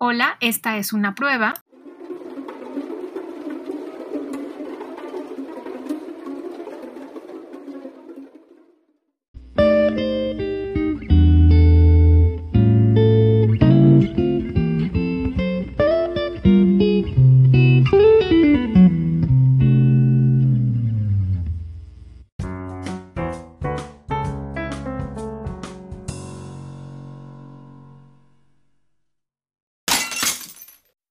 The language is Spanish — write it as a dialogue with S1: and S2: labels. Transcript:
S1: Hola, esta es una prueba.